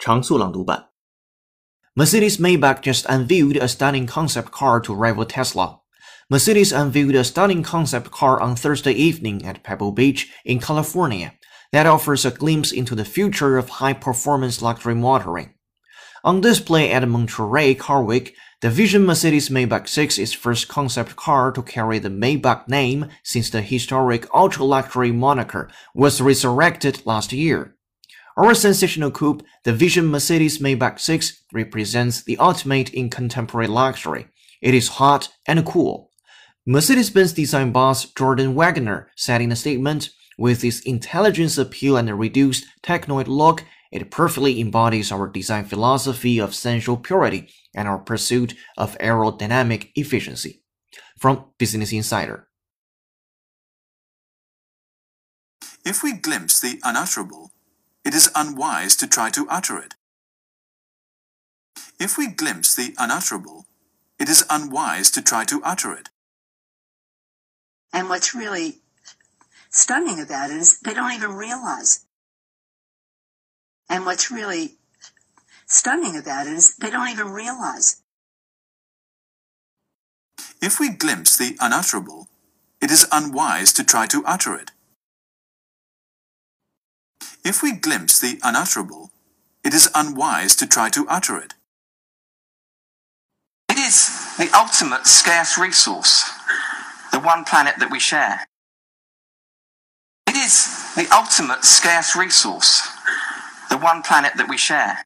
长速朗读版。Mercedes Maybach just unveiled a stunning concept car to rival Tesla. Mercedes unveiled a stunning concept car on Thursday evening at Pebble Beach in California that offers a glimpse into the future of high-performance luxury motoring. On display at Monterey Car Week, the Vision Mercedes Maybach 6 is first concept car to carry the Maybach name since the historic ultra-luxury moniker was resurrected last year. Our sensational coupe, the Vision Mercedes Maybach 6, represents the ultimate in contemporary luxury. It is hot and cool. Mercedes-Benz design boss Gorden Wagener said in a statement, with its intelligence appeal and reduced technoid look, it perfectly embodies our design philosophy of sensual purity and our pursuit of aerodynamic efficiency. From Business Insider. If we glimpse the unutterable, it is unwise to try to utter it. If we glimpse the unutterable, it is unwise to try to utter it. And what's really stunning about it is they don't even realize and what's really stunning about it is they don't even realize. If we glimpse the unutterable, it is unwise to try to utter it. If we glimpse the unutterable, it is unwise to try to utter it. It is the ultimate scarce resource, the one planet that we share. It is the ultimate scarce resource, the one planet that we share.